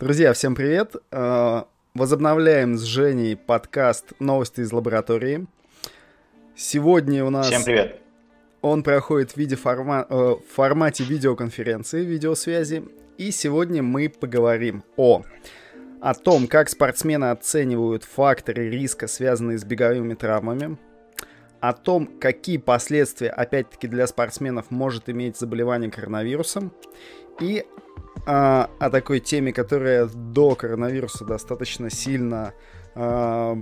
Друзья, всем привет! Э, возобновляем с Женей подкаст «Новости из лаборатории». Сегодня у нас... Всем привет! Он проходит в, виде форма... э, в формате видеоконференции, видеосвязи. И сегодня мы поговорим о... о том, как спортсмены оценивают факторы риска, связанные с беговыми травмами, о том, какие последствия, опять-таки, для спортсменов может иметь заболевание коронавирусом, и а, о такой теме, которая до коронавируса достаточно сильно а,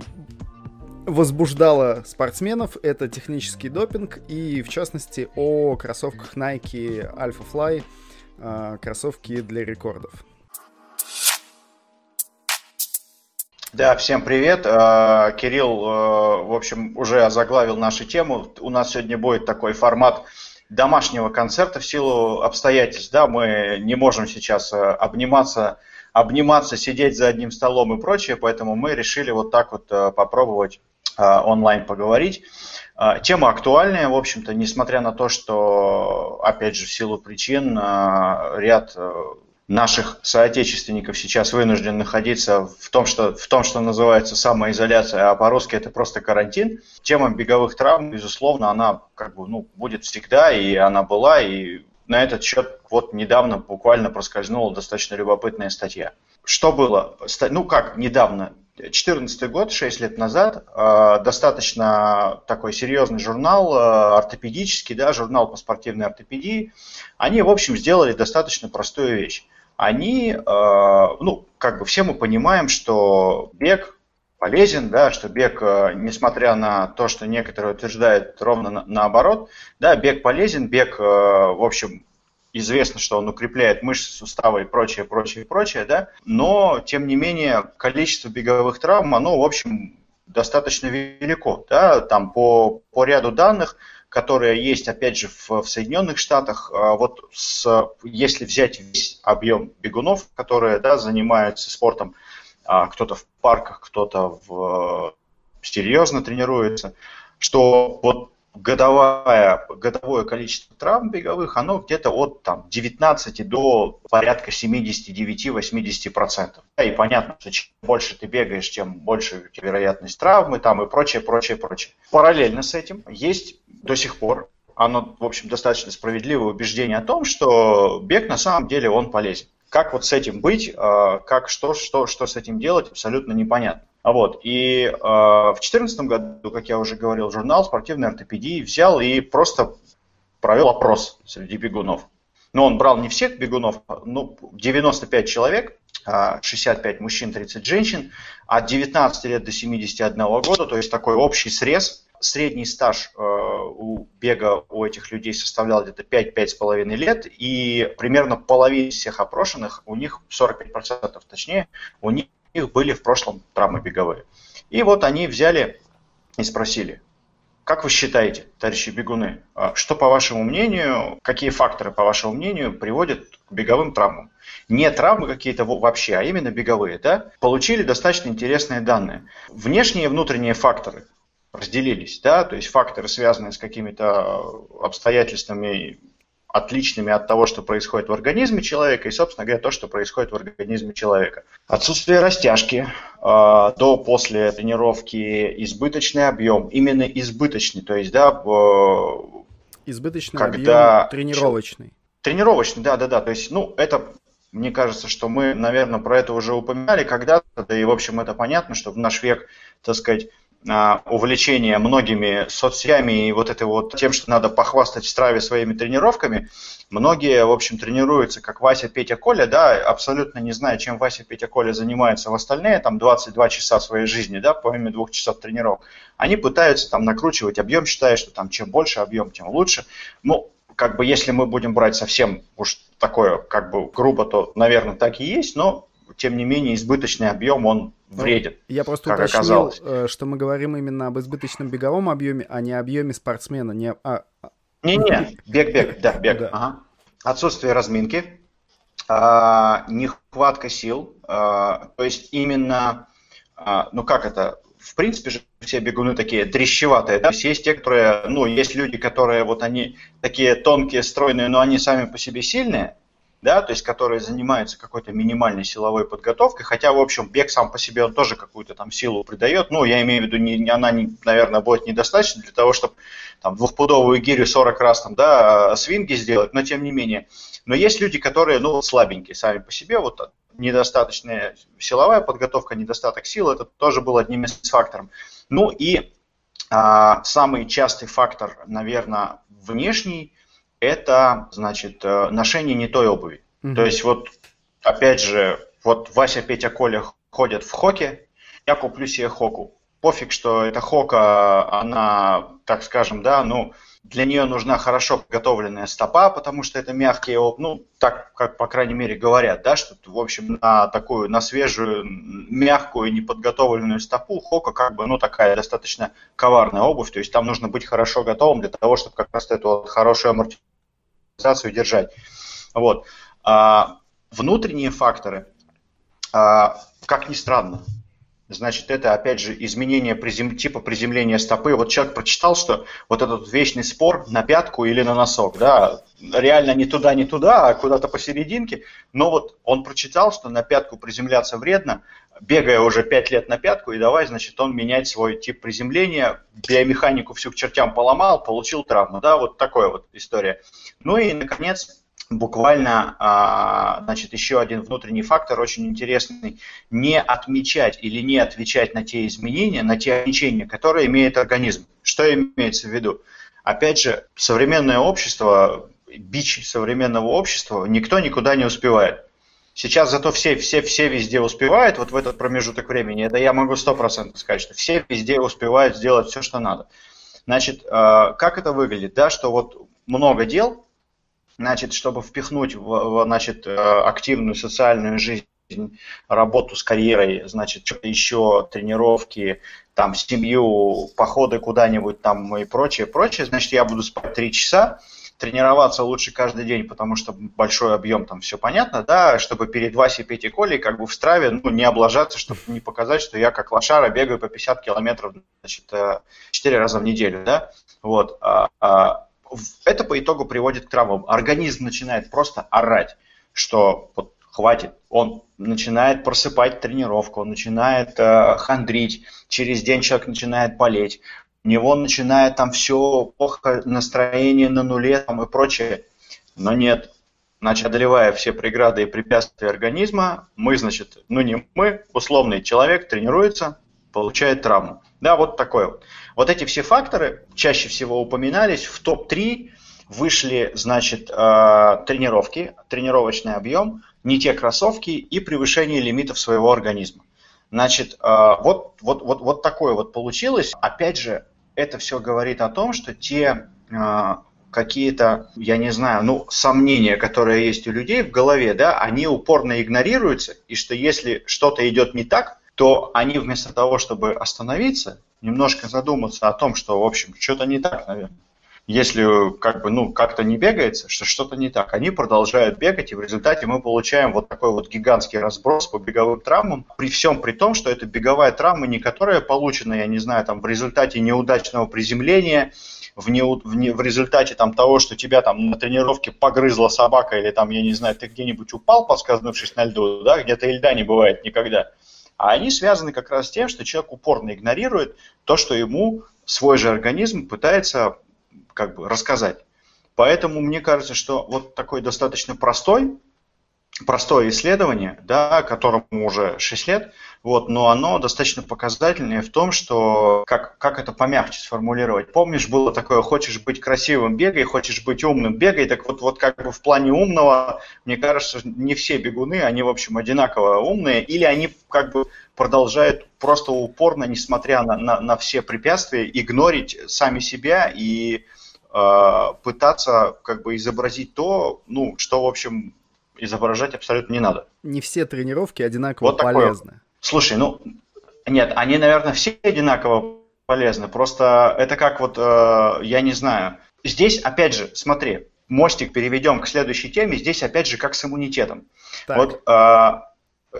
возбуждала спортсменов. Это технический допинг и, в частности, о кроссовках Nike Alpha Fly, а, кроссовки для рекордов. Да, всем привет. А, Кирилл, а, в общем, уже озаглавил нашу тему. У нас сегодня будет такой формат домашнего концерта в силу обстоятельств. Да, мы не можем сейчас э, обниматься, обниматься, сидеть за одним столом и прочее, поэтому мы решили вот так вот э, попробовать э, онлайн поговорить. Тема актуальная, в общем-то, несмотря на то, что, опять же, в силу причин ряд наших соотечественников сейчас вынужден находиться в том, что, в том, что называется самоизоляция, а по-русски это просто карантин. Тема беговых травм, безусловно, она как бы, ну, будет всегда, и она была, и на этот счет вот недавно буквально проскользнула достаточно любопытная статья. Что было? Ну как недавно? 2014 год, 6 лет назад, э, достаточно такой серьезный журнал, э, ортопедический, да, журнал по спортивной ортопедии, они, в общем, сделали достаточно простую вещь они, э, ну, как бы все мы понимаем, что бег полезен, да, что бег, э, несмотря на то, что некоторые утверждают ровно на, наоборот, да, бег полезен, бег, э, в общем, известно, что он укрепляет мышцы, суставы и прочее, прочее, прочее, да, но, тем не менее, количество беговых травм, оно, в общем, достаточно велико, да, там по, по ряду данных которая есть, опять же, в, в Соединенных Штатах. А вот с, если взять весь объем бегунов, которые да, занимаются спортом, а, кто-то в парках, кто-то в, серьезно тренируется, что вот годовая, годовое количество травм беговых, оно где-то от там, 19 до порядка 79-80%. И понятно, что чем больше ты бегаешь, тем больше вероятность травмы там, и прочее, прочее, прочее. Параллельно с этим есть до сих пор оно, в общем, достаточно справедливое убеждение о том, что бег на самом деле он полезен. Как вот с этим быть, а, как что, что, что с этим делать, абсолютно непонятно. А вот, и э, в 2014 году, как я уже говорил, журнал спортивной ортопедии взял и просто провел опрос среди бегунов. Но он брал не всех бегунов, ну, 95 человек, 65 а, мужчин, 30 женщин, от 19 лет до 71 года, то есть такой общий срез. Средний стаж э, у бега у этих людей составлял где-то 5-5,5 лет, и примерно половина всех опрошенных, у них 45% точнее, у них них были в прошлом травмы беговые. И вот они взяли и спросили, как вы считаете, товарищи бегуны, а что по вашему мнению, какие факторы, по вашему мнению, приводят к беговым травмам? Не травмы какие-то вообще, а именно беговые. Да? Получили достаточно интересные данные. Внешние и внутренние факторы разделились. Да? То есть факторы, связанные с какими-то обстоятельствами отличными от того, что происходит в организме человека, и, собственно говоря, то, что происходит в организме человека. Отсутствие растяжки э, до после тренировки, избыточный объем, именно избыточный, то есть, да, э, избыточный когда... объем тренировочный. Тренировочный, да, да, да. То есть, ну, это мне кажется, что мы, наверное, про это уже упоминали когда-то, да и, в общем, это понятно, что в наш век, так сказать, увлечение многими соцсетями и вот это вот тем, что надо похвастать в страве своими тренировками, многие, в общем, тренируются, как Вася, Петя, Коля, да, абсолютно не зная, чем Вася, Петя, Коля занимаются в остальные, там, 22 часа своей жизни, да, помимо двух часов тренировок, они пытаются там накручивать объем, считая, что там чем больше объем, тем лучше. Ну, как бы, если мы будем брать совсем уж такое, как бы, грубо, то, наверное, так и есть, но тем не менее, избыточный объем, он ну, вреден. Я просто как уточнил, оказалось. Э, что мы говорим именно об избыточном беговом объеме, а не объеме спортсмена. Не, а... а. Не-не, бег-бег, да, бег. Да. Ага. Отсутствие разминки, а, нехватка сил, а, то есть именно, а, ну как это, в принципе же все бегуны такие дрещеватые, да? То есть есть те, которые, ну, есть люди, которые вот они такие тонкие, стройные, но они сами по себе сильные, да, то есть которые занимаются какой-то минимальной силовой подготовкой, хотя, в общем, бег сам по себе он тоже какую-то там силу придает, ну, я имею в виду, не, она, не, наверное, будет недостаточно для того, чтобы там двухпудовую гирю 40 раз там, да, свинги сделать, но тем не менее. Но есть люди, которые, ну, слабенькие сами по себе, вот недостаточная силовая подготовка, недостаток сил, это тоже был одним из факторов. Ну и а, самый частый фактор, наверное, внешний, это, значит, э, ношение не той обуви. Mm-hmm. То есть вот, опять же, вот Вася, Петя, Коля ходят в хоке, я куплю себе хоку. Пофиг, что эта хока, она, так скажем, да, ну, для нее нужна хорошо подготовленная стопа, потому что это мягкие, ну, так, как, по крайней мере, говорят, да, что, в общем, на такую, на свежую, мягкую, неподготовленную стопу хока, как бы, ну, такая достаточно коварная обувь, то есть там нужно быть хорошо готовым для того, чтобы как раз эту вот хорошую амортизацию держать. Вот. А, внутренние факторы, а, как ни странно, Значит, это, опять же, изменение призем... типа приземления стопы. Вот человек прочитал, что вот этот вечный спор на пятку или на носок, да, реально не туда, не туда, а куда-то посерединке. Но вот он прочитал, что на пятку приземляться вредно, бегая уже 5 лет на пятку, и давай, значит, он менять свой тип приземления, биомеханику всю к чертям поломал, получил травму, да, вот такая вот история. Ну и, наконец, буквально, а, значит, еще один внутренний фактор очень интересный, не отмечать или не отвечать на те изменения, на те ограничения, которые имеет организм. Что имеется в виду? Опять же, современное общество, бич современного общества, никто никуда не успевает. Сейчас зато все, все, все везде успевают, вот в этот промежуток времени, это я могу сто процентов сказать, что все везде успевают сделать все, что надо. Значит, а, как это выглядит, да, что вот много дел, значит, чтобы впихнуть в, значит, э, активную социальную жизнь работу с карьерой, значит, что-то еще, тренировки, там, семью, походы куда-нибудь там и прочее, прочее, значит, я буду спать три часа, тренироваться лучше каждый день, потому что большой объем, там все понятно, да, чтобы перед Васей, Петей, Колей как бы в страве, ну, не облажаться, чтобы не показать, что я как лошара бегаю по 50 километров, значит, 4 э, раза в неделю, да, вот, а, а это по итогу приводит к травмам. Организм начинает просто орать, что вот хватит. Он начинает просыпать тренировку, он начинает э, хандрить, через день человек начинает болеть, у него начинает там все плохо, настроение на нуле там, и прочее. Но нет, значит, одолевая все преграды и препятствия организма, мы, значит, ну не мы, условный человек тренируется, получает травму. Да, вот такое вот. Вот эти все факторы чаще всего упоминались. В топ-3 вышли, значит, э, тренировки, тренировочный объем, не те кроссовки и превышение лимитов своего организма. Значит, э, вот, вот, вот, вот такое вот получилось. Опять же, это все говорит о том, что те э, какие-то, я не знаю, ну, сомнения, которые есть у людей в голове, да, они упорно игнорируются, и что если что-то идет не так, то они вместо того, чтобы остановиться, немножко задуматься о том, что, в общем, что-то не так, наверное. Если как бы, ну, как-то не бегается, что что-то не так, они продолжают бегать, и в результате мы получаем вот такой вот гигантский разброс по беговым травмам, при всем при том, что это беговая травма, не которая получена, я не знаю, там, в результате неудачного приземления, в, не, в, не, в результате там, того, что тебя там на тренировке погрызла собака, или там, я не знаю, ты где-нибудь упал, поскользнувшись на льду, да, где-то и льда не бывает никогда. А они связаны как раз с тем, что человек упорно игнорирует то, что ему свой же организм пытается как бы рассказать. Поэтому мне кажется, что вот такой достаточно простой простое исследование, да, которому уже 6 лет, вот, но оно достаточно показательное в том, что как, как это помягче сформулировать. Помнишь, было такое, хочешь быть красивым, бегай, хочешь быть умным, бегай. Так вот, вот как бы в плане умного, мне кажется, не все бегуны, они, в общем, одинаково умные, или они как бы продолжают просто упорно, несмотря на, на, на все препятствия, игнорить сами себя и пытаться как бы изобразить то, ну, что, в общем, изображать абсолютно не надо. Не все тренировки одинаково вот полезны. Такое. Слушай, ну, нет, они, наверное, все одинаково полезны. Просто это как вот, э, я не знаю. Здесь, опять же, смотри, мостик переведем к следующей теме. Здесь, опять же, как с иммунитетом. Так. Вот э,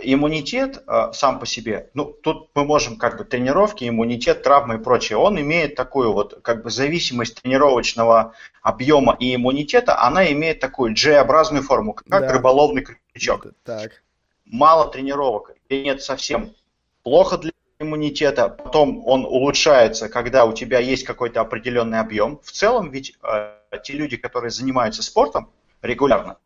иммунитет э, сам по себе, ну, тут мы можем как бы тренировки, иммунитет, травмы и прочее, он имеет такую вот как бы зависимость тренировочного объема и иммунитета, она имеет такую G-образную форму, как да. рыболовный крючок. Так. Мало тренировок, и нет совсем плохо для иммунитета, потом он улучшается, когда у тебя есть какой-то определенный объем. В целом ведь э, те люди, которые занимаются спортом регулярно,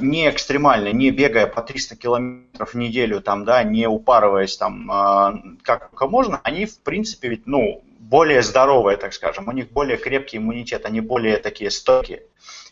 не экстремально, не бегая по 300 километров в неделю, там, да, не упарываясь там, э, как только можно, они, в принципе, ведь, ну, более здоровые, так скажем, у них более крепкий иммунитет, они более такие стойкие.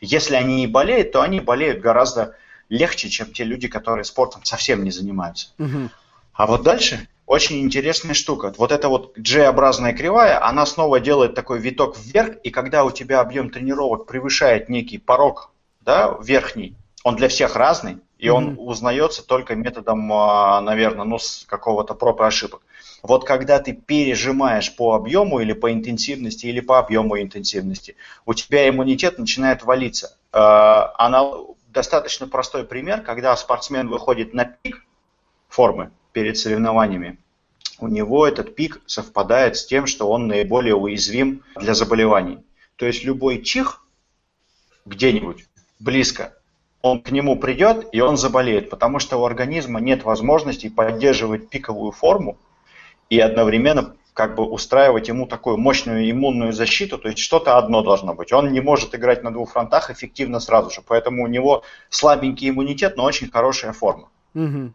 Если они не болеют, то они болеют гораздо легче, чем те люди, которые спортом совсем не занимаются. Угу. А вот дальше очень интересная штука. Вот эта вот G-образная кривая, она снова делает такой виток вверх, и когда у тебя объем тренировок превышает некий порог да, верхний, он для всех разный, и mm-hmm. он узнается только методом, а, наверное, ну, с какого-то проб и ошибок. Вот когда ты пережимаешь по объему или по интенсивности, или по объему интенсивности, у тебя иммунитет начинает валиться. А, она достаточно простой пример, когда спортсмен выходит на пик формы перед соревнованиями, у него этот пик совпадает с тем, что он наиболее уязвим для заболеваний. То есть любой чих где-нибудь близко он к нему придет, и он заболеет, потому что у организма нет возможности поддерживать пиковую форму и одновременно как бы устраивать ему такую мощную иммунную защиту, то есть что-то одно должно быть. Он не может играть на двух фронтах эффективно сразу же, поэтому у него слабенький иммунитет, но очень хорошая форма.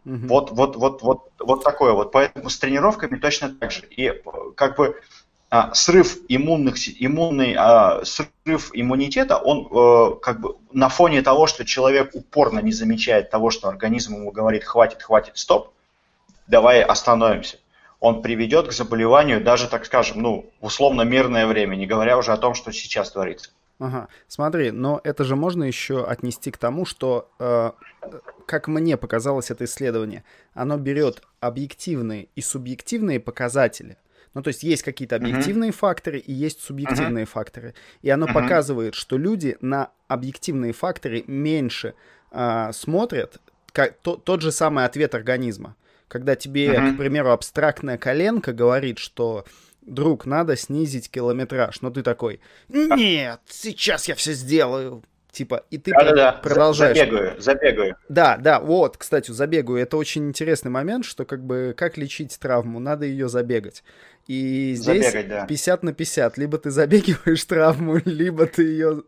Вот, вот, вот, вот, вот такое вот. Поэтому с тренировками точно так же. И как бы а, срыв иммунных, иммунный а, срыв иммунитета, он э, как бы на фоне того, что человек упорно не замечает того, что организм ему говорит хватит, хватит, стоп, давай остановимся. Он приведет к заболеванию даже, так скажем, ну, условно мирное время, не говоря уже о том, что сейчас творится. Ага, смотри, но это же можно еще отнести к тому, что, э, как мне показалось это исследование, оно берет объективные и субъективные показатели – ну, то есть есть какие-то объективные uh-huh. факторы и есть субъективные uh-huh. факторы. И оно uh-huh. показывает, что люди на объективные факторы меньше э, смотрят, как, то, тот же самый ответ организма. Когда тебе, uh-huh. к примеру, абстрактная коленка говорит, что друг, надо снизить километраж, но ты такой, нет, сейчас я все сделаю, Типа, и ты да, да, продолжаешь. Забегаю, забегаю. Да, да, вот, кстати, забегаю. Это очень интересный момент, что как бы как лечить травму, надо ее забегать. И здесь Забегать, да. 50 на 50. Либо ты забегиваешь травму, либо ты ее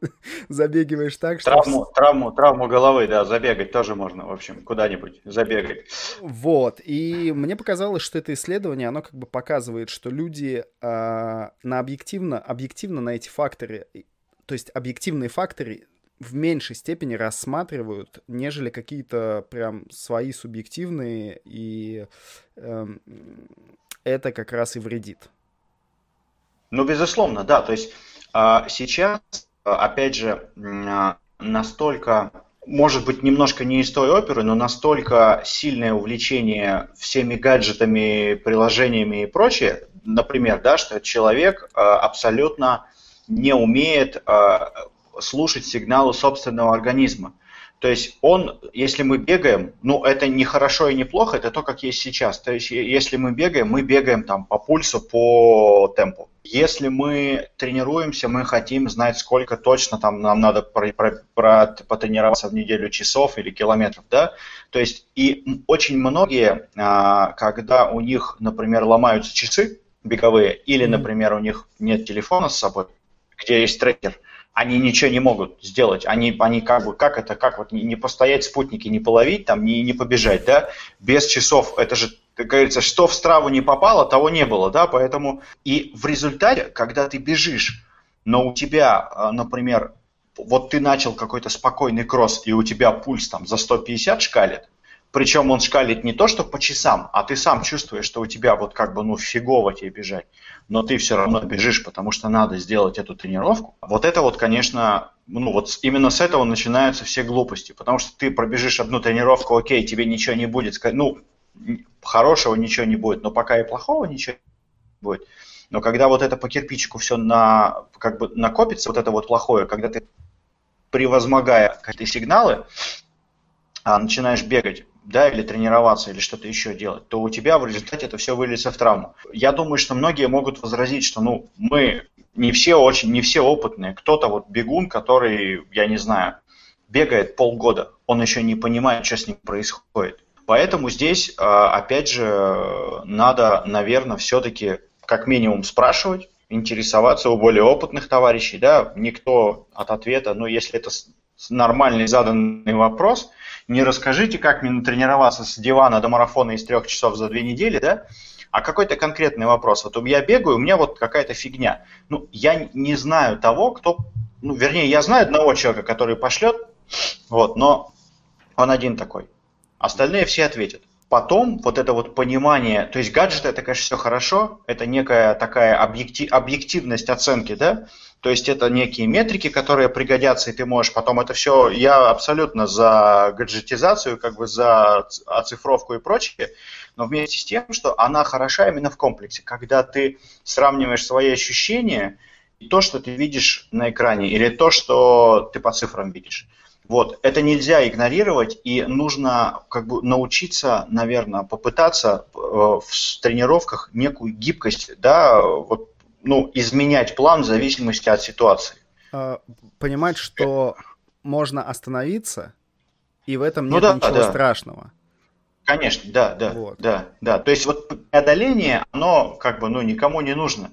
забегиваешь так, что... Травму, травму, травму головы, да, забегать тоже можно, в общем, куда-нибудь забегать. Вот, и мне показалось, что это исследование, оно как бы показывает, что люди э, на объективно, объективно на эти факторы, то есть объективные факторы в меньшей степени рассматривают, нежели какие-то прям свои субъективные и э, это как раз и вредит. Ну, безусловно, да. То есть а, сейчас, опять же, а, настолько, может быть, немножко не из той оперы, но настолько сильное увлечение всеми гаджетами, приложениями и прочее, например, да, что человек а, абсолютно не умеет слушать сигналы собственного организма. То есть он, если мы бегаем, ну это не хорошо и не плохо, это то, как есть сейчас. То есть если мы бегаем, мы бегаем там по пульсу, по темпу. Если мы тренируемся, мы хотим знать, сколько точно там нам надо про, про, про, потренироваться в неделю часов или километров, да. То есть и очень многие, а, когда у них, например, ломаются часы беговые, или, например, у них нет телефона с собой, где есть трекер, они ничего не могут сделать. Они, они как бы, как это, как вот не постоять спутники, не половить, там, не, не побежать, да, без часов, это же, как говорится, что в страву не попало, того не было, да, поэтому и в результате, когда ты бежишь, но у тебя, а, например, вот ты начал какой-то спокойный кросс, и у тебя пульс там за 150 шкалит, причем он шкалит не то, что по часам, а ты сам чувствуешь, что у тебя вот как бы, ну, фигово тебе бежать. Но ты все равно бежишь, потому что надо сделать эту тренировку. Вот это вот, конечно, ну вот именно с этого начинаются все глупости. Потому что ты пробежишь одну тренировку, окей, тебе ничего не будет. Ну, хорошего ничего не будет, но пока и плохого ничего не будет. Но когда вот это по кирпичику все на, как бы накопится, вот это вот плохое, когда ты превозмогая какие-то сигналы, а, начинаешь бегать, да, или тренироваться, или что-то еще делать, то у тебя в результате это все выльется в травму. Я думаю, что многие могут возразить, что ну, мы не все очень, не все опытные. Кто-то вот бегун, который, я не знаю, бегает полгода, он еще не понимает, что с ним происходит. Поэтому здесь, а, опять же, надо, наверное, все-таки как минимум спрашивать, интересоваться у более опытных товарищей, да, никто от ответа, ну, если это нормальный заданный вопрос, не расскажите, как мне натренироваться с дивана до марафона из трех часов за две недели, да, а какой-то конкретный вопрос. Вот я бегаю, у меня вот какая-то фигня. Ну, я не знаю того, кто, ну, вернее, я знаю одного человека, который пошлет, вот, но он один такой. Остальные все ответят. Потом вот это вот понимание, то есть гаджеты это, конечно, все хорошо, это некая такая объектив, объективность оценки, да, то есть это некие метрики, которые пригодятся, и ты можешь потом это все, я абсолютно за гаджетизацию, как бы за оцифровку и прочее, но вместе с тем, что она хороша именно в комплексе, когда ты сравниваешь свои ощущения и то, что ты видишь на экране, или то, что ты по цифрам видишь. Вот, это нельзя игнорировать, и нужно как бы научиться, наверное, попытаться э, в тренировках некую гибкость, да, вот, ну, изменять план в зависимости от ситуации. А, понимать, что можно остановиться, и в этом ну нет ну, да, ничего да. страшного. Конечно, да, да, вот. да, да. То есть вот преодоление, оно как бы, ну, никому не нужно.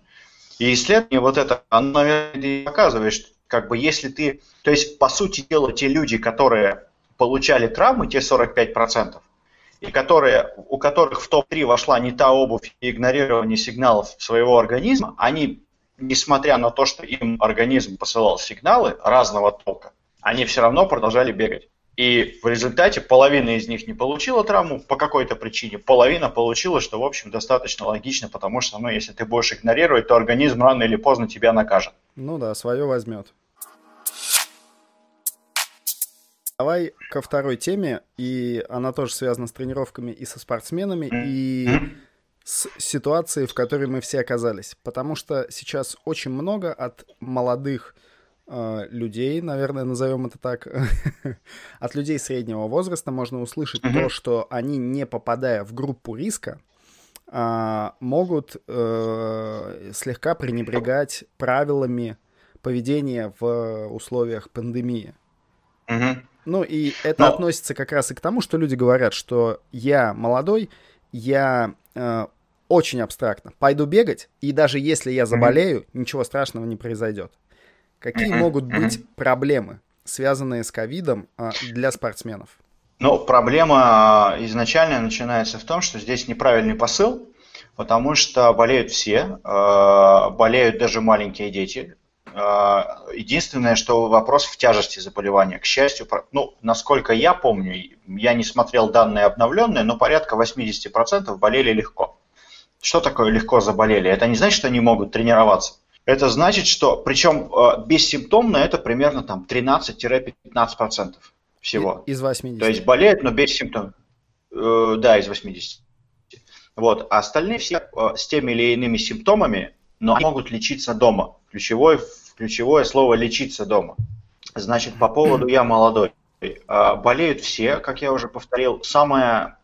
И исследование вот это, оно, наверное, показывает, что как бы если ты, то есть по сути дела те люди, которые получали травмы, те 45%, и которые, у которых в топ-3 вошла не та обувь и игнорирование сигналов своего организма, они, несмотря на то, что им организм посылал сигналы разного толка, они все равно продолжали бегать. И в результате половина из них не получила травму по какой-то причине, половина получила, что, в общем, достаточно логично, потому что, ну, если ты будешь игнорировать, то организм рано или поздно тебя накажет. Ну да, свое возьмет. Давай ко второй теме, и она тоже связана с тренировками и со спортсменами, и с ситуацией, в которой мы все оказались. Потому что сейчас очень много от молодых Э, людей, наверное, назовем это так, от людей среднего возраста можно услышать mm-hmm. то, что они, не попадая в группу риска, а, могут э, слегка пренебрегать правилами поведения в условиях пандемии. Mm-hmm. Ну и это Но... относится как раз и к тому, что люди говорят, что я молодой, я э, очень абстрактно пойду бегать, и даже если я заболею, mm-hmm. ничего страшного не произойдет. Какие могут быть проблемы, связанные с ковидом а, для спортсменов? Ну, проблема а, изначально начинается в том, что здесь неправильный посыл, потому что болеют все, а, болеют даже маленькие дети. Единственное, что вопрос в тяжести заболевания. К счастью, ну, насколько я помню, я не смотрел данные обновленные, но порядка 80% болели легко. Что такое легко заболели? Это не значит, что они могут тренироваться. Это значит, что, причем э, бессимптомно это примерно там 13-15% всего. Из 80. То есть болеют, но без симптомов. Э, да, из 80. Вот. А остальные все э, с теми или иными симптомами, но они могут лечиться дома. Ключевое, ключевое слово лечиться дома. Значит, по поводу я молодой. Болеют все, как я уже повторил. Самая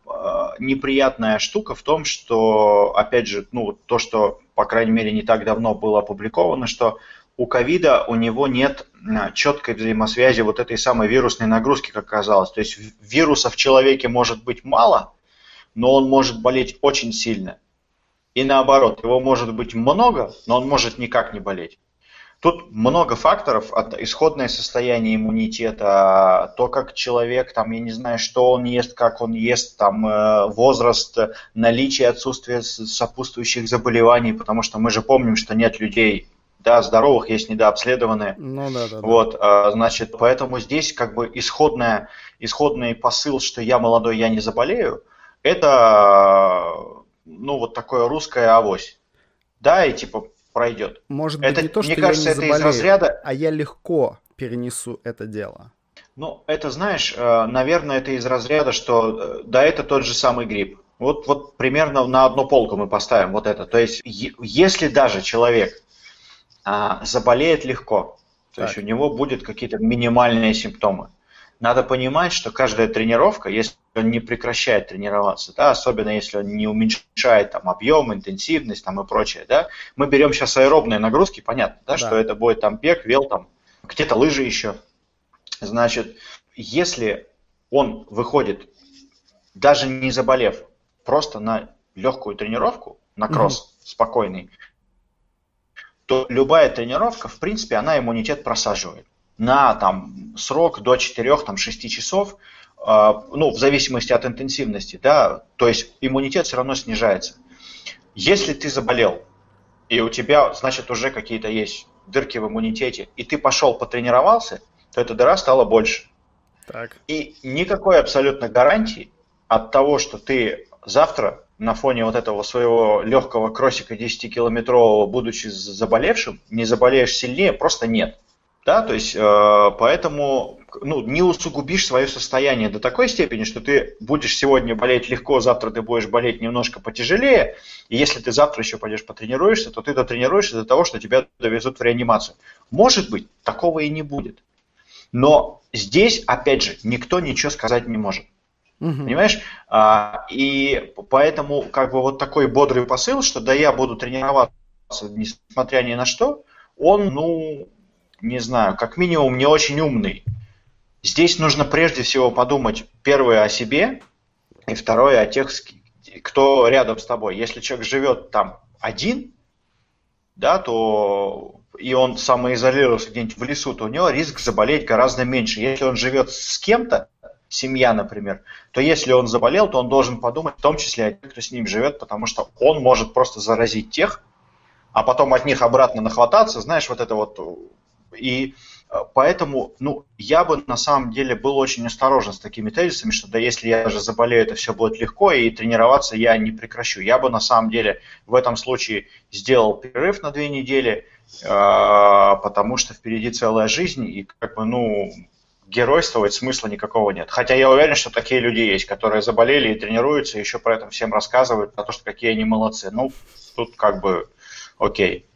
неприятная штука в том, что, опять же, ну, то, что по крайней мере, не так давно было опубликовано, что у ковида у него нет а, четкой взаимосвязи вот этой самой вирусной нагрузки, как оказалось. То есть вируса в человеке может быть мало, но он может болеть очень сильно. И наоборот, его может быть много, но он может никак не болеть. Тут много факторов, от исходное состояние иммунитета, то, как человек, там, я не знаю, что он ест, как он ест, там, э, возраст, наличие, отсутствие сопутствующих заболеваний, потому что мы же помним, что нет людей, да, здоровых, есть недообследованные. Ну да, да. Вот, да. значит, поэтому здесь как бы исходная, исходный посыл, что я молодой, я не заболею, это, ну, вот такое русское авось. Да, и типа пройдет. Может быть, это, не то, что мне кажется, я не заболею, это из разряда... а я легко перенесу это дело. Ну, это, знаешь, э, наверное, это из разряда, что э, да, это тот же самый грипп. Вот, вот примерно на одну полку мы поставим вот это. То есть, если даже человек а, заболеет легко, то так. есть у него будут какие-то минимальные симптомы, надо понимать, что каждая тренировка, если он не прекращает тренироваться, да, особенно если он не уменьшает там объем, интенсивность там и прочее, да. Мы берем сейчас аэробные нагрузки, понятно, да, да. что это будет там бег, вел там, где-то лыжи еще. Значит, если он выходит, даже не заболев, просто на легкую тренировку, на кросс mm-hmm. спокойный, то любая тренировка, в принципе, она иммунитет просаживает на там, срок до 4-6 часов, ну, в зависимости от интенсивности, да, то есть иммунитет все равно снижается. Если ты заболел, и у тебя, значит, уже какие-то есть дырки в иммунитете, и ты пошел потренировался, то эта дыра стала больше. Так. И никакой абсолютно гарантии от того, что ты завтра на фоне вот этого своего легкого кроссика 10-километрового, будучи заболевшим, не заболеешь сильнее, просто нет. Да, то есть, э, поэтому ну, не усугубишь свое состояние до такой степени, что ты будешь сегодня болеть легко, завтра ты будешь болеть немножко потяжелее, и если ты завтра еще пойдешь потренируешься, то ты дотренируешься до того, что тебя довезут в реанимацию. Может быть, такого и не будет. Но здесь, опять же, никто ничего сказать не может. Угу. Понимаешь? А, и поэтому как бы вот такой бодрый посыл, что да я буду тренироваться, несмотря ни на что, он, ну, не знаю, как минимум не очень умный. Здесь нужно прежде всего подумать, первое, о себе, и второе, о тех, кто рядом с тобой. Если человек живет там один, да, то и он самоизолировался где-нибудь в лесу, то у него риск заболеть гораздо меньше. Если он живет с кем-то, семья, например, то если он заболел, то он должен подумать в том числе о тех, кто с ним живет, потому что он может просто заразить тех, а потом от них обратно нахвататься, знаешь, вот это вот и э, поэтому, ну, я бы на самом деле был очень осторожен с такими тезисами, что да, если я даже заболею, это все будет легко, и тренироваться я не прекращу. Я бы на самом деле в этом случае сделал перерыв на две недели, э, потому что впереди целая жизнь, и как бы, ну, геройствовать смысла никакого нет. Хотя я уверен, что такие люди есть, которые заболели и тренируются, и еще про это всем рассказывают, про то, что какие они молодцы. Ну, тут как бы окей.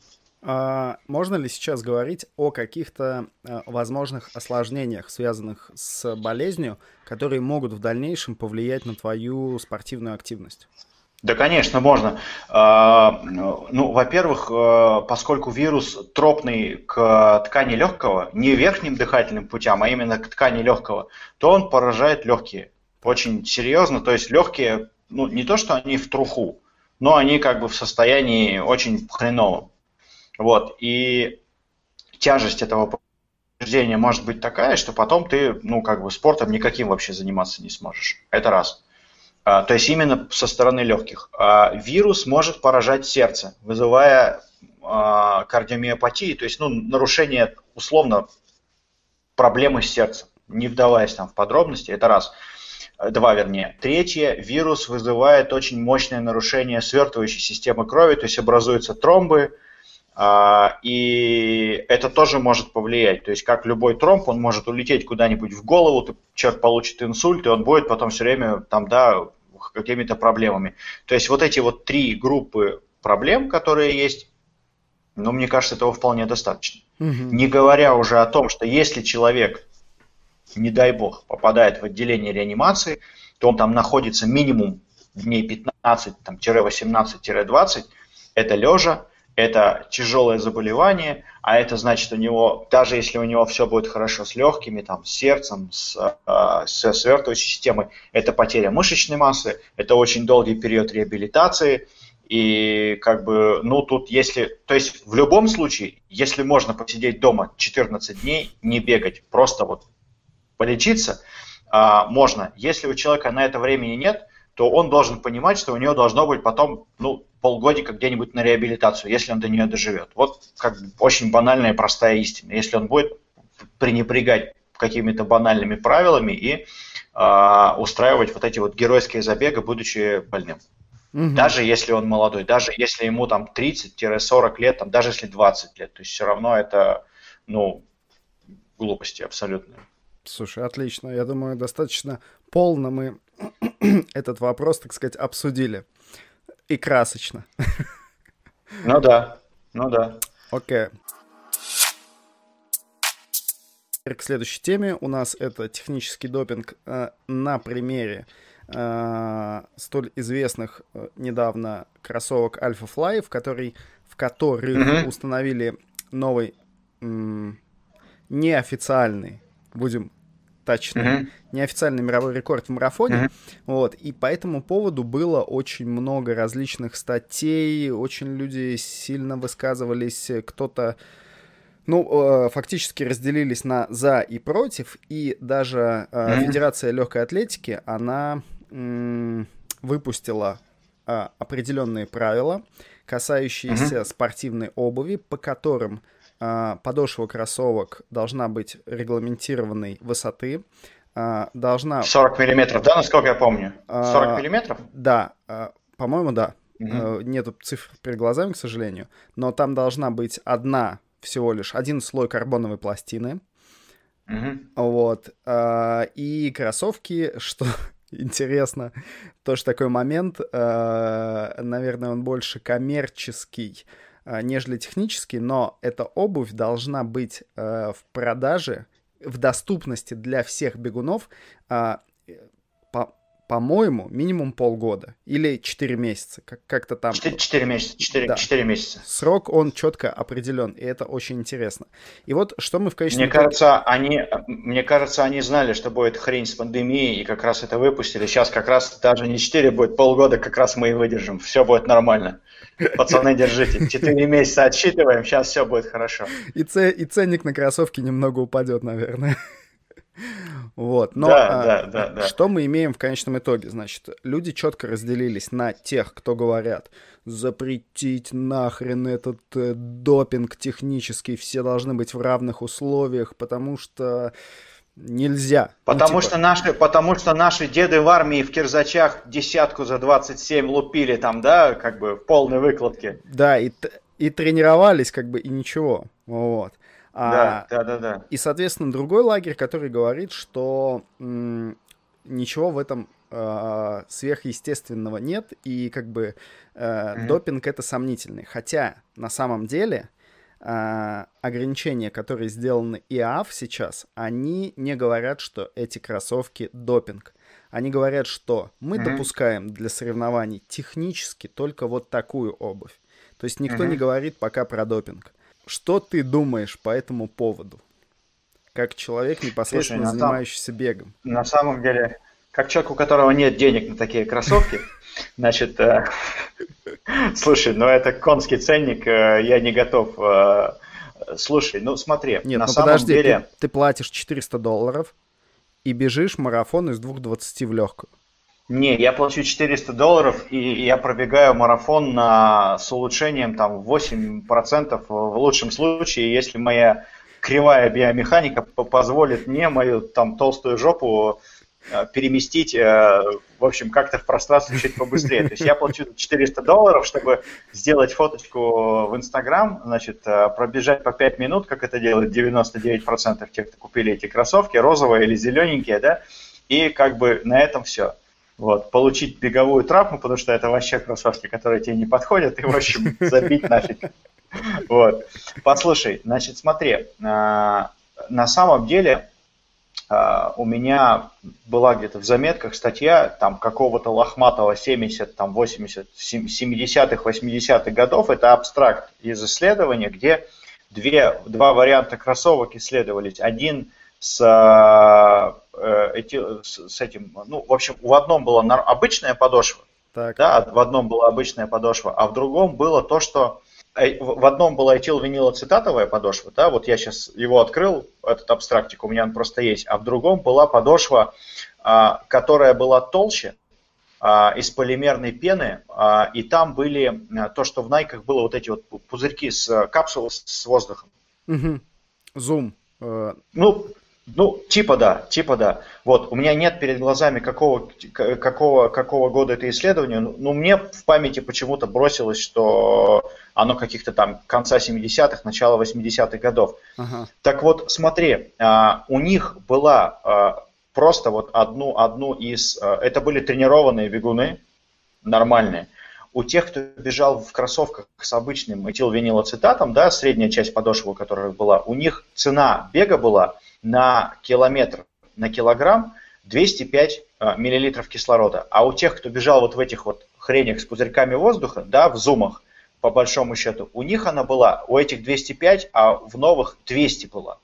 А, можно ли сейчас говорить о каких-то а, возможных осложнениях, связанных с болезнью, которые могут в дальнейшем повлиять на твою спортивную активность? Да, конечно, можно. А, ну, во-первых, поскольку вирус тропный к ткани легкого, не верхним дыхательным путям, а именно к ткани легкого, то он поражает легкие очень серьезно. То есть легкие, ну, не то, что они в труху, но они как бы в состоянии очень хреновом. Вот, и тяжесть этого повреждения может быть такая, что потом ты, ну, как бы спортом никаким вообще заниматься не сможешь. Это раз. А, то есть именно со стороны легких. А, вирус может поражать сердце, вызывая а, кардиомиопатии, то есть ну, нарушение, условно, проблемы с сердцем, не вдаваясь там в подробности, это раз. Два, вернее. Третье, вирус вызывает очень мощное нарушение свертывающей системы крови, то есть образуются тромбы, и это тоже может повлиять. То есть, как любой тромб, он может улететь куда-нибудь в голову, человек получит инсульт, и он будет потом все время там, да, какими-то проблемами. То есть, вот эти вот три группы проблем, которые есть, ну, мне кажется, этого вполне достаточно. Угу. Не говоря уже о том, что если человек, не дай бог, попадает в отделение реанимации, то он там находится минимум дней 15-18-20, это лежа, это тяжелое заболевание, а это значит у него, даже если у него все будет хорошо с легкими, там, с сердцем, с, э, с свертывающей системой, это потеря мышечной массы, это очень долгий период реабилитации, и как бы, ну тут если, то есть в любом случае, если можно посидеть дома 14 дней, не бегать, просто вот полечиться, э, можно. Если у человека на это времени нет, то он должен понимать, что у него должно быть потом, ну, полгодика где-нибудь на реабилитацию, если он до нее доживет. Вот как очень банальная и простая истина. Если он будет пренебрегать какими-то банальными правилами и э, устраивать вот эти вот геройские забеги, будучи больным. Угу. Даже если он молодой, даже если ему там 30-40 лет, там, даже если 20 лет, то есть все равно это, ну, глупости абсолютно. Слушай, отлично. Я думаю, достаточно полно мы этот вопрос, так сказать, обсудили и красочно. Ну да, ну да. Окей. Okay. К следующей теме у нас это технический допинг э, на примере э, столь известных э, недавно кроссовок Alpha Fly, в, который, в которых mm-hmm. установили новый неофициальный, будем точны, mm-hmm. неофициальный мировой рекорд в марафоне. Mm-hmm. Вот, и по этому поводу было очень много различных статей, очень люди сильно высказывались, кто-то ну, э, фактически разделились на за и против, и даже mm-hmm. Федерация легкой атлетики, она выпустила э, определенные правила, касающиеся mm-hmm. спортивной обуви, по которым подошва кроссовок должна быть регламентированной высоты, должна... 40 миллиметров, да, насколько я помню? 40 миллиметров? Да, по-моему, да. Mm-hmm. Нету цифр перед глазами, к сожалению. Но там должна быть одна всего лишь один слой карбоновой пластины. Mm-hmm. Вот. А, и кроссовки, что интересно, тоже такой момент, а, наверное, он больше коммерческий, а, нежели технический, но эта обувь должна быть в продаже, в доступности для всех бегунов по-моему, минимум полгода или 4 месяца, как- как-то там. 4, 4 месяца, 4, да. 4 месяца. Срок, он четко определен, и это очень интересно. И вот что мы в качестве... Мне кажется, они, мне кажется, они знали, что будет хрень с пандемией, и как раз это выпустили. Сейчас как раз даже не 4 будет, полгода как раз мы и выдержим. Все будет нормально. Пацаны, держите. 4 месяца отсчитываем, сейчас все будет хорошо. И, ц... и ценник на кроссовки немного упадет, наверное. Вот, но да, а, да, да, да. что мы имеем в конечном итоге? Значит, люди четко разделились на тех, кто говорят, запретить нахрен этот э, допинг технический, все должны быть в равных условиях, потому что нельзя. Ну, потому, ну, типа... что наши, потому что наши деды в армии в кирзачах десятку за 27 лупили там, да, как бы в полной выкладке. Да, и, и тренировались как бы и ничего, вот. А, да, да, да, И, соответственно, другой лагерь, который говорит, что ничего в этом э, сверхъестественного нет, и как бы э, mm-hmm. допинг это сомнительный. Хотя на самом деле э, ограничения, которые сделаны ИАФ сейчас, они не говорят, что эти кроссовки допинг. Они говорят, что мы mm-hmm. допускаем для соревнований технически только вот такую обувь. То есть никто mm-hmm. не говорит пока про допинг. Что ты думаешь по этому поводу? Как человек, непосредственно Слушай, занимающийся сам... бегом. На самом деле, как человек, у которого нет денег на такие кроссовки, значит, э, слушай, ну это конский ценник, э, я не готов. Э, слушай, ну смотри, нет, на ну самом подожди, деле... Ты, ты платишь 400 долларов и бежишь марафон из 2.20 в легкую. Не, я плачу 400 долларов, и я пробегаю марафон на, с улучшением там 8% в лучшем случае, если моя кривая биомеханика позволит мне мою там толстую жопу э, переместить, э, в общем, как-то в пространстве чуть побыстрее. То есть я плачу 400 долларов, чтобы сделать фоточку в Инстаграм, значит, э, пробежать по 5 минут, как это делают 99% тех, кто купили эти кроссовки, розовые или зелененькие, да, и как бы на этом все вот, получить беговую травму, потому что это вообще кроссовки, которые тебе не подходят, и, в общем, забить нафиг. Вот. Послушай, значит, смотри, а, на самом деле а, у меня была где-то в заметках статья там какого-то лохматого 70, там 80, 70-х, 80-х годов, это абстракт из исследования, где две, два варианта кроссовок исследовались. Один с Э, эти, с этим, ну, в общем, в одном была обычная подошва, так. да, в одном была обычная подошва, а в другом было то, что э, в одном была этилвинилоцитатовая подошва, да, вот я сейчас его открыл, этот абстрактик, у меня он просто есть, а в другом была подошва, а, которая была толще, а, из полимерной пены, а, и там были то, что в найках было вот эти вот пузырьки с капсулой с воздухом. Угу. Зум. Ну, ну, типа да, типа да. Вот, у меня нет перед глазами какого, какого, какого года это исследование, но ну, мне в памяти почему-то бросилось, что оно каких-то там конца 70-х, начала 80-х годов. Ага. Так вот, смотри, а, у них была а, просто вот одну, одну из... А, это были тренированные бегуны, нормальные. У тех, кто бежал в кроссовках с обычным этилвинилоцитатом, да, средняя часть подошвы, которая была, у них цена бега была – на километр, на килограмм 205 э, миллилитров кислорода. А у тех, кто бежал вот в этих вот хренях с пузырьками воздуха, да, в зумах, по большому счету, у них она была, у этих 205, а в новых 200 была.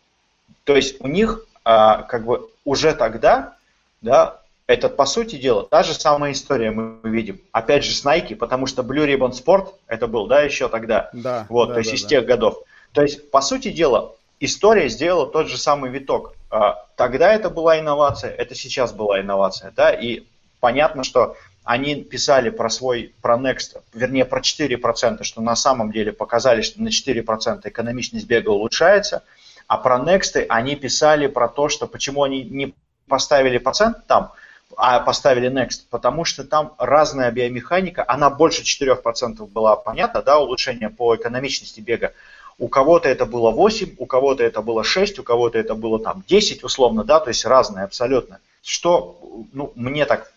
То есть у них а, как бы уже тогда, да, это, по сути дела, та же самая история мы видим. Опять же с Nike, потому что Blue Ribbon Sport это был, да, еще тогда. Да. Вот, да, то есть да, из да. тех годов. То есть, по сути дела, история сделала тот же самый виток. А, тогда это была инновация, это сейчас была инновация, да, и понятно, что они писали про свой, про Next, вернее, про 4%, что на самом деле показали, что на 4% экономичность бега улучшается, а про Next они писали про то, что почему они не поставили процент там, а поставили Next, потому что там разная биомеханика, она больше 4% была понятна, да, улучшение по экономичности бега. У кого-то это было 8, у кого-то это было 6, у кого-то это было там 10 условно, да, то есть разное абсолютно. Что, ну, мне так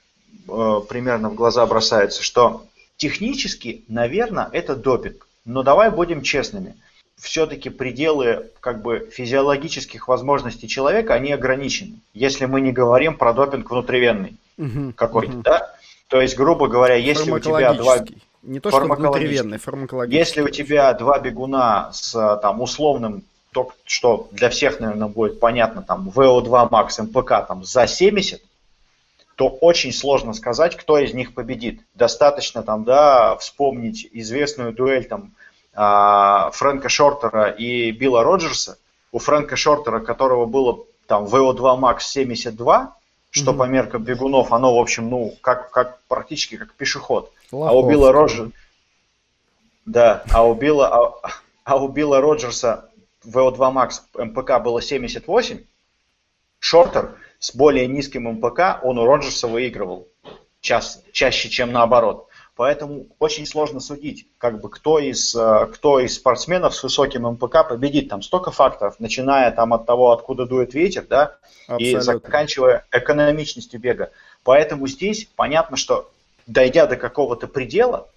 э, примерно в глаза бросается, что технически, наверное, это допинг. Но давай будем честными – все-таки пределы как бы физиологических возможностей человека, они ограничены. Если мы не говорим про допинг внутривенный угу, какой-то, угу. да? То есть, грубо говоря, если у тебя два... Не то, что внутривенный, фармакологический. Если у тебя два бегуна с там условным, то, что для всех, наверное, будет понятно, там VO2 max, МПК там за 70, то очень сложно сказать, кто из них победит. Достаточно там, да, вспомнить известную дуэль там а, Фрэнка Шортера и Билла Роджерса. У Фрэнка Шортера, которого было там VO2 Max 72, что mm-hmm. по меркам бегунов, оно, в общем, ну, как, как практически как пешеход. Лохов. А у Билла Роджерса... Да, а у Билла, а, а у Билла Роджерса VO2 Max МПК было 78, Шортер с более низким МПК, он у Роджерса выигрывал ча- чаще, чем наоборот. Поэтому очень сложно судить, как бы, кто, из, э, кто из спортсменов с высоким МПК победит. Там столько факторов, начиная там, от того, откуда дует ветер, да, Абсолютно. и заканчивая экономичностью бега. Поэтому здесь понятно, что дойдя до какого-то предела,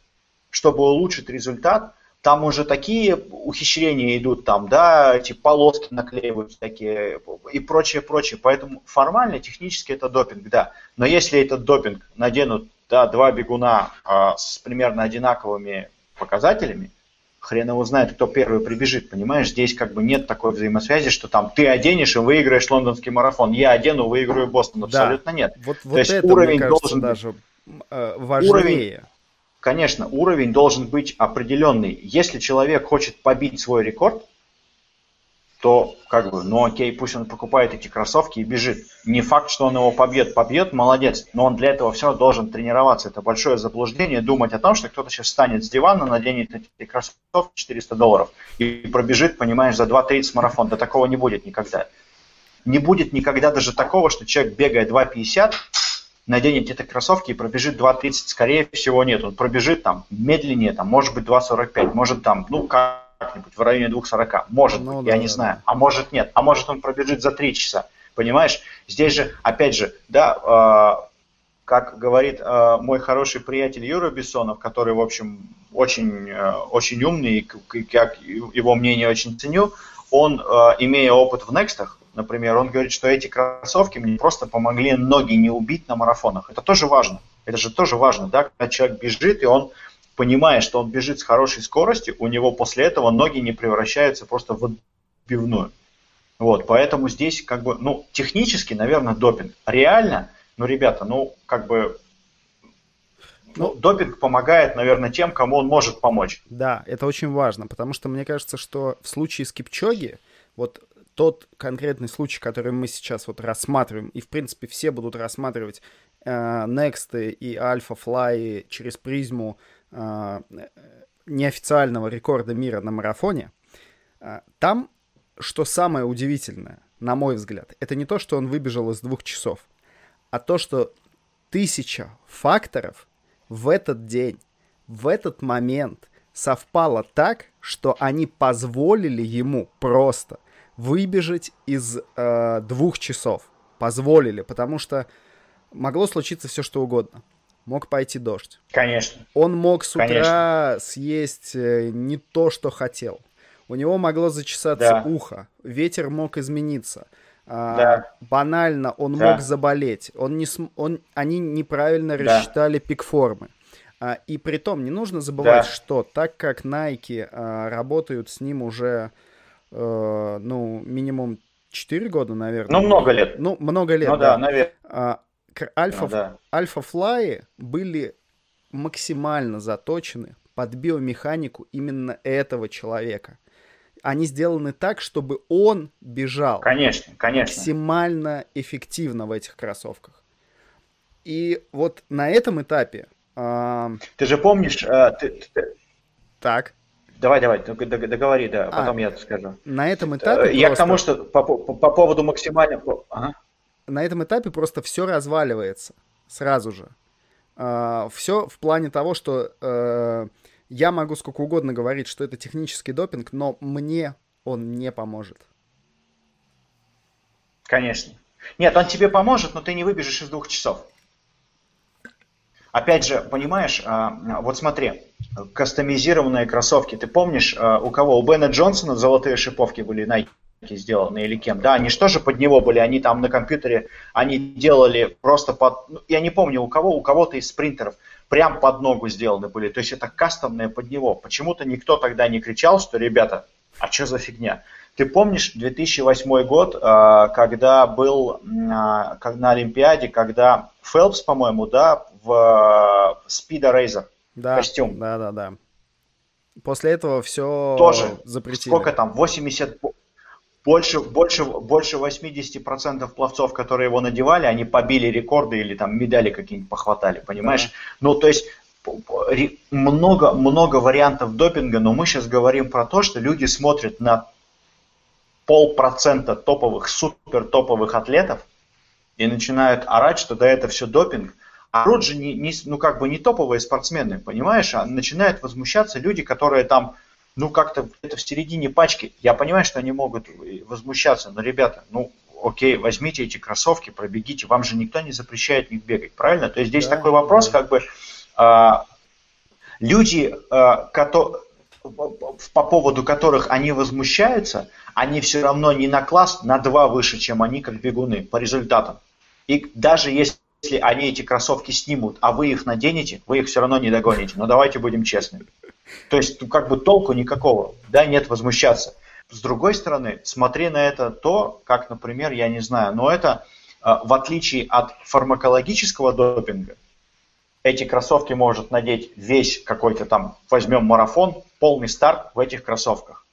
чтобы улучшить результат, там уже такие ухищрения идут, там, да, эти полоски наклеивают такие и прочее, прочее. Поэтому формально, технически это допинг, да. Но если этот допинг наденут да, два бегуна а, с примерно одинаковыми показателями, хрен его знает, кто первый прибежит, понимаешь? Здесь как бы нет такой взаимосвязи, что там ты оденешь и выиграешь лондонский марафон, я одену, выиграю Бостон. Абсолютно да. нет. Вот, вот То есть это, уровень кажется, должен даже важнее. Уровень, конечно, уровень должен быть определенный. Если человек хочет побить свой рекорд, то как бы, ну окей, пусть он покупает эти кроссовки и бежит. Не факт, что он его побьет. Побьет, молодец, но он для этого все равно должен тренироваться. Это большое заблуждение думать о том, что кто-то сейчас встанет с дивана, наденет эти кроссовки 400 долларов и пробежит, понимаешь, за 2.30 марафон. Да такого не будет никогда. Не будет никогда даже такого, что человек бегает 2.50, наденет эти кроссовки и пробежит 2.30. Скорее всего нет. Он пробежит там медленнее, там, может быть 2.45, может там, ну как как-нибудь в районе 2.40. Может ну, быть, да, я не да, знаю. А может нет. А может он пробежит за 3 часа. Понимаешь? Здесь же, опять же, да, э, как говорит э, мой хороший приятель Юра Бессонов, который, в общем, очень, э, очень умный, и как его мнение очень ценю, он, э, имея опыт в некстах, например, он говорит, что эти кроссовки мне просто помогли ноги не убить на марафонах. Это тоже важно. Это же тоже важно, да, когда человек бежит, и он понимая, что он бежит с хорошей скоростью, у него после этого ноги не превращаются просто в отбивную. Вот, поэтому здесь как бы, ну, технически, наверное, допинг. Реально, ну, ребята, ну, как бы, ну, допинг помогает, наверное, тем, кому он может помочь. Да, это очень важно, потому что мне кажется, что в случае с Кипчоги, вот тот конкретный случай, который мы сейчас вот рассматриваем, и, в принципе, все будут рассматривать э, Next и Alpha Fly через призму э, неофициального рекорда мира на марафоне, э, там, что самое удивительное, на мой взгляд, это не то, что он выбежал из двух часов, а то, что тысяча факторов в этот день, в этот момент совпало так, что они позволили ему просто выбежать из э, двух часов. Позволили, потому что могло случиться все что угодно мог пойти дождь. Конечно. Он мог с утра Конечно. съесть э, не то, что хотел. У него могло зачесаться да. ухо, ветер мог измениться. А, да. Банально, он да. мог заболеть. Он не см... он... Они неправильно да. рассчитали пик формы. А, и при том не нужно забывать, да. что так как Nike а, работают с ним уже, а, ну, минимум 4 года, наверное. Ну, много лет. Ну, много лет, ну, да. да наверное. А, альфа, ну, да. альфа-флаи были максимально заточены под биомеханику именно этого человека. Они сделаны так, чтобы он бежал. Конечно, конечно. Максимально эффективно в этих кроссовках. И вот на этом этапе а... Ты же помнишь... А, ты, ты... Так. Давай, давай, договори, да, а, потом я скажу. На этом этапе Я просто... к тому, что по, по, по поводу максимально... Ага. На этом этапе просто все разваливается сразу же. А, все в плане того, что а, я могу сколько угодно говорить, что это технический допинг, но мне он не поможет. Конечно. Нет, он тебе поможет, но ты не выбежишь из двух часов. Опять же, понимаешь, а, вот смотри, кастомизированные кроссовки. Ты помнишь, а, у кого? У Бена Джонсона золотые шиповки были Nike сделаны или кем? Да, они что же под него были? Они там на компьютере, они делали просто под... Ну, я не помню у кого, у кого-то из спринтеров прям под ногу сделаны были. То есть это кастомные под него. Почему-то никто тогда не кричал, что, ребята, а что за фигня? Ты помнишь 2008 год, а, когда был на Олимпиаде, когда Фелпс, по-моему, да, в Спида Рейзер да, костюм. Да, да, да. После этого все Тоже. запретили. Сколько там? 80... Больше, больше, больше 80% пловцов, которые его надевали, они побили рекорды или там медали какие-нибудь похватали, понимаешь? Да. Ну, то есть много, много вариантов допинга, но мы сейчас говорим про то, что люди смотрят на полпроцента топовых, супер топовых атлетов и начинают орать, что да это все допинг, а род же не, не, ну, как бы не топовые спортсмены, понимаешь? А начинают возмущаться люди, которые там, ну, как-то это в середине пачки. Я понимаю, что они могут возмущаться, но, ребята, ну, окей, возьмите эти кроссовки, пробегите, вам же никто не запрещает в них бегать, правильно? То есть здесь да, такой вопрос, да. как бы, а, люди, а, которые, по поводу которых они возмущаются, они все равно не на класс, на два выше, чем они как бегуны по результатам. И даже если если они эти кроссовки снимут, а вы их наденете, вы их все равно не догоните. Но давайте будем честными. То есть, ну, как бы толку никакого, да, нет возмущаться. С другой стороны, смотри на это то, как, например, я не знаю, но это э, в отличие от фармакологического допинга, эти кроссовки может надеть весь какой-то там, возьмем марафон, полный старт в этих кроссовках.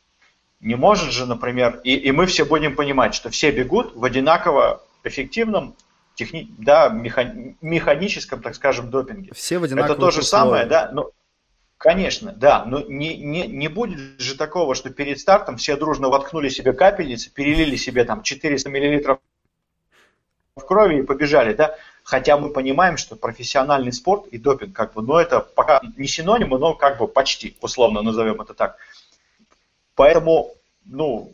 Не может же, например, и, и мы все будем понимать, что все бегут в одинаково эффективном техни... да, механ... механическом, так скажем, допинге. Все в Это то же самое, да, но Конечно, да, но не, не, не будет же такого, что перед стартом все дружно воткнули себе капельницы, перелили себе там 400 миллилитров в крови и побежали, да. Хотя мы понимаем, что профессиональный спорт и допинг, как бы, ну это пока не синонимы, но как бы почти, условно назовем это так. Поэтому, ну,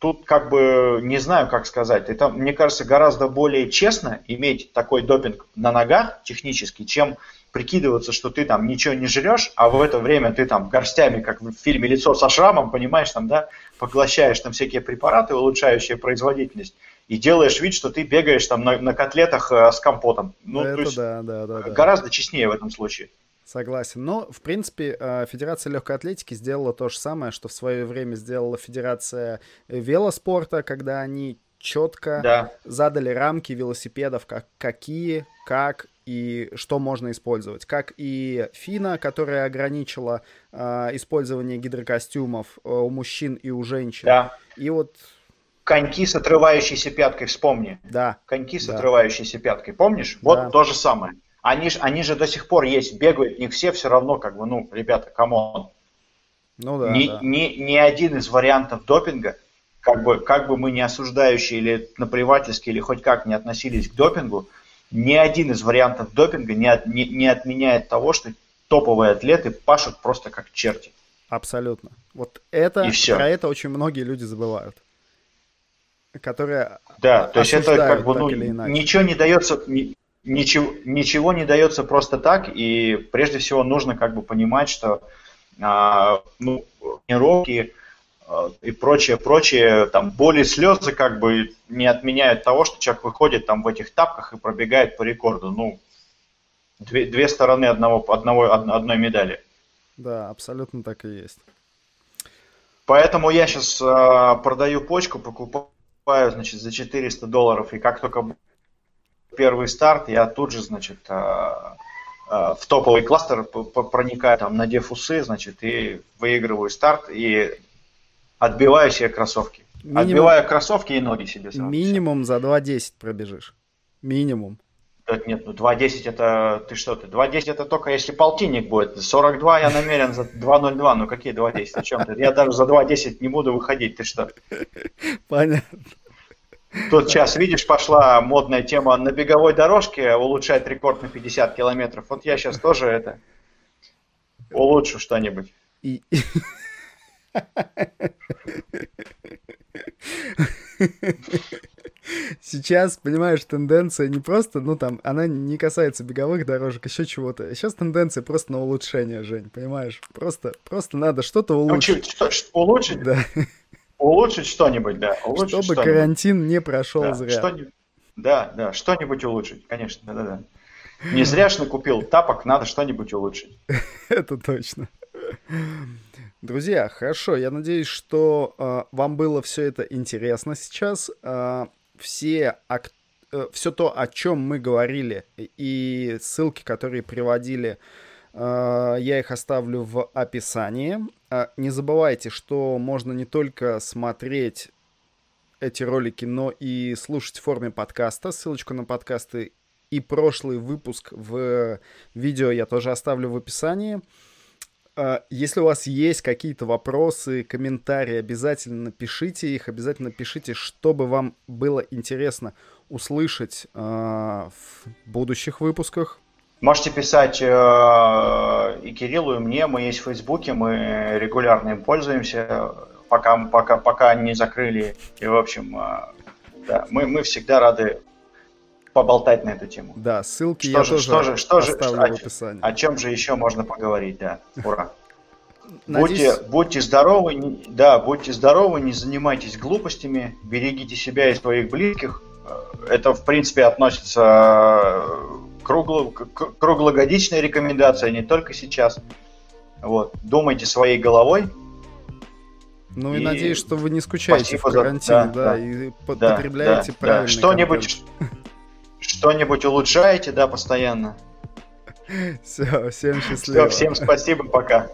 тут как бы не знаю, как сказать. Это, мне кажется, гораздо более честно иметь такой допинг на ногах технически, чем прикидываться, что ты там ничего не жрешь, а в это время ты там горстями, как в фильме «Лицо со шрамом», понимаешь, там, да, поглощаешь там всякие препараты, улучшающие производительность, и делаешь вид, что ты бегаешь там на, на котлетах э, с компотом. Ну, это то есть да, да, да, гораздо да. честнее в этом случае. Согласен. Но, в принципе, э, Федерация легкой атлетики сделала то же самое, что в свое время сделала Федерация велоспорта, когда они четко да. задали рамки велосипедов, как, какие, как и что можно использовать. Как и Фина, которая ограничила э, использование гидрокостюмов э, у мужчин и у женщин. Да. И вот... Коньки с отрывающейся пяткой, вспомни. Да. Коньки с да. отрывающейся пяткой, помнишь? Вот да. то же самое. Они, они же до сих пор есть, бегают, не все все равно, как бы, ну, ребята, come on. Ну да, ни, да. Ни, ни один из вариантов допинга, как бы, как бы мы не осуждающие или наплевательски, или хоть как не относились к допингу, ни один из вариантов допинга не, от, не, не отменяет того, что топовые атлеты пашут просто как черти. Абсолютно. Вот это, И все. про это очень многие люди забывают. Которые Да, то есть это как бы, ну, ничего не дается, ничего, ничего не дается просто так, и прежде всего нужно как бы понимать, что а, ну, тренировки, э, и прочее, прочее, там, боли, слезы как бы не отменяют того, что человек выходит там в этих тапках и пробегает по рекорду. Ну, две, две стороны одного, одного, одной медали. Да, абсолютно так и есть. Поэтому я сейчас э, продаю почку, покупаю, значит, за 400 долларов, и как только первый старт, я тут же, значит, э, э, в топовый кластер проникаю там на дефусы, значит, и выигрываю старт, и отбиваю себе кроссовки. Минимум... Отбиваю кроссовки и ноги себе сразу. Минимум за 2.10 пробежишь. Минимум. Нет, ну 2.10 это, ты что ты, 2.10 это только если полтинник будет, 42 я намерен за 2.02, ну какие 2.10, о чем ты, я даже за 2.10 не буду выходить, ты что? Понятно. Тут сейчас, видишь, пошла модная тема на беговой дорожке улучшать рекорд на 50 километров, вот я сейчас тоже это улучшу что-нибудь. И... Сейчас, понимаешь, тенденция не просто, ну там, она не касается беговых дорожек, еще чего-то. Сейчас тенденция просто на улучшение, Жень, понимаешь? Просто, просто надо что-то улучшить. Что, что, улучшить? Да. Улучшить что-нибудь, да. Улучшить Чтобы карантин не прошел да, зря. Что да, да, что-нибудь улучшить, конечно, да-да-да. Не зря ж накупил тапок, надо что-нибудь улучшить. Это точно. Друзья, хорошо, я надеюсь, что э, вам было все это интересно сейчас. Э, все, ак... э, все то, о чем мы говорили, и ссылки, которые приводили, э, я их оставлю в описании. Э, не забывайте, что можно не только смотреть эти ролики, но и слушать в форме подкаста. Ссылочку на подкасты и прошлый выпуск в видео я тоже оставлю в описании. А, если у вас есть какие-то вопросы, комментарии, обязательно пишите их, обязательно пишите, чтобы вам было интересно услышать в будущих выпусках. Можете писать э, и Кириллу, и мне, мы есть в Фейсбуке, мы регулярно им пользуемся, пока, пока, пока не закрыли. И, в общем, э, да, мы, мы всегда рады поболтать на эту тему. Да, ссылки что я же, тоже что же, что же, оставлю о, в описании. О чем же еще можно поговорить, да. Ура. Надеюсь... Будьте, будьте здоровы, не, да, будьте здоровы, не занимайтесь глупостями, берегите себя и своих близких. Это, в принципе, относится кругло, к круглогодичной рекомендации, не только сейчас. Вот. Думайте своей головой. Ну и, и надеюсь, что вы не скучаете в карантине, да, да, да, и да, потребляете да, правильный да. Что-нибудь, что-нибудь улучшаете, да, постоянно. Все, всем счастливо. Все, всем спасибо, пока.